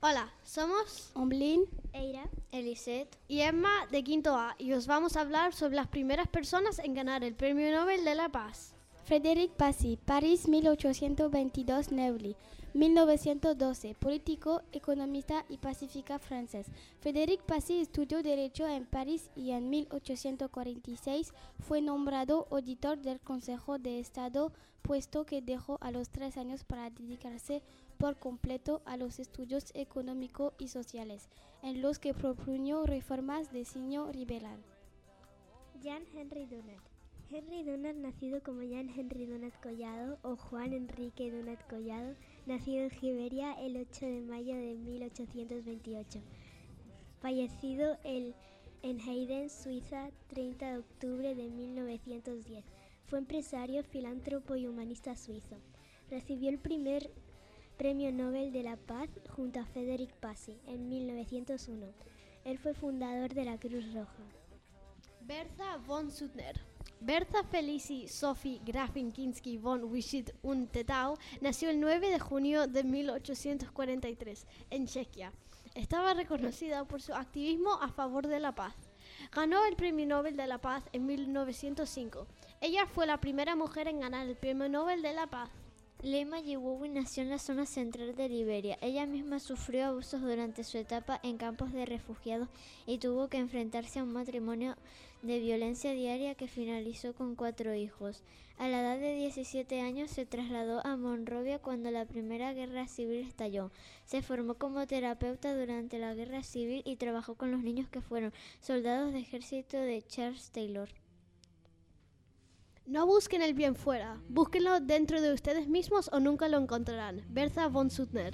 Hola, somos Omblin, Eira, Elisette, y Emma de Quinto A y os vamos a hablar sobre las primeras personas en ganar el Premio Nobel de la Paz. Frédéric Passy, París 1822, Neuilly, 1912, político, economista y pacífica francés. Frédéric Passy estudió Derecho en París y en 1846 fue nombrado auditor del Consejo de Estado, puesto que dejó a los tres años para dedicarse por completo a los estudios económicos y sociales, en los que propuso reformas de signo liberal. Jean Henry Dunant. Henry Dunant, nacido como Jean Henry Dunant Collado o Juan Enrique Dunant Collado, nacido en Giberia el 8 de mayo de 1828. Fallecido en Hayden, Suiza, 30 de octubre de 1910. Fue empresario, filántropo y humanista suizo. Recibió el primer Premio Nobel de la Paz junto a Frederick Passy en 1901. Él fue fundador de la Cruz Roja. Bertha von Suttner. Bertha Felici Sophie Grafin Kinski von Wischit und Tetau nació el 9 de junio de 1843 en Chequia. Estaba reconocida por su activismo a favor de la paz. Ganó el Premio Nobel de la Paz en 1905. Ella fue la primera mujer en ganar el Premio Nobel de la Paz. Lema Yiwowi nació en la zona central de Liberia. Ella misma sufrió abusos durante su etapa en campos de refugiados y tuvo que enfrentarse a un matrimonio de violencia diaria que finalizó con cuatro hijos. A la edad de 17 años se trasladó a Monrovia cuando la Primera Guerra Civil estalló. Se formó como terapeuta durante la Guerra Civil y trabajó con los niños que fueron soldados de ejército de Charles Taylor. No busquen el bien fuera, búsquenlo dentro de ustedes mismos o nunca lo encontrarán. Bertha von Suttner.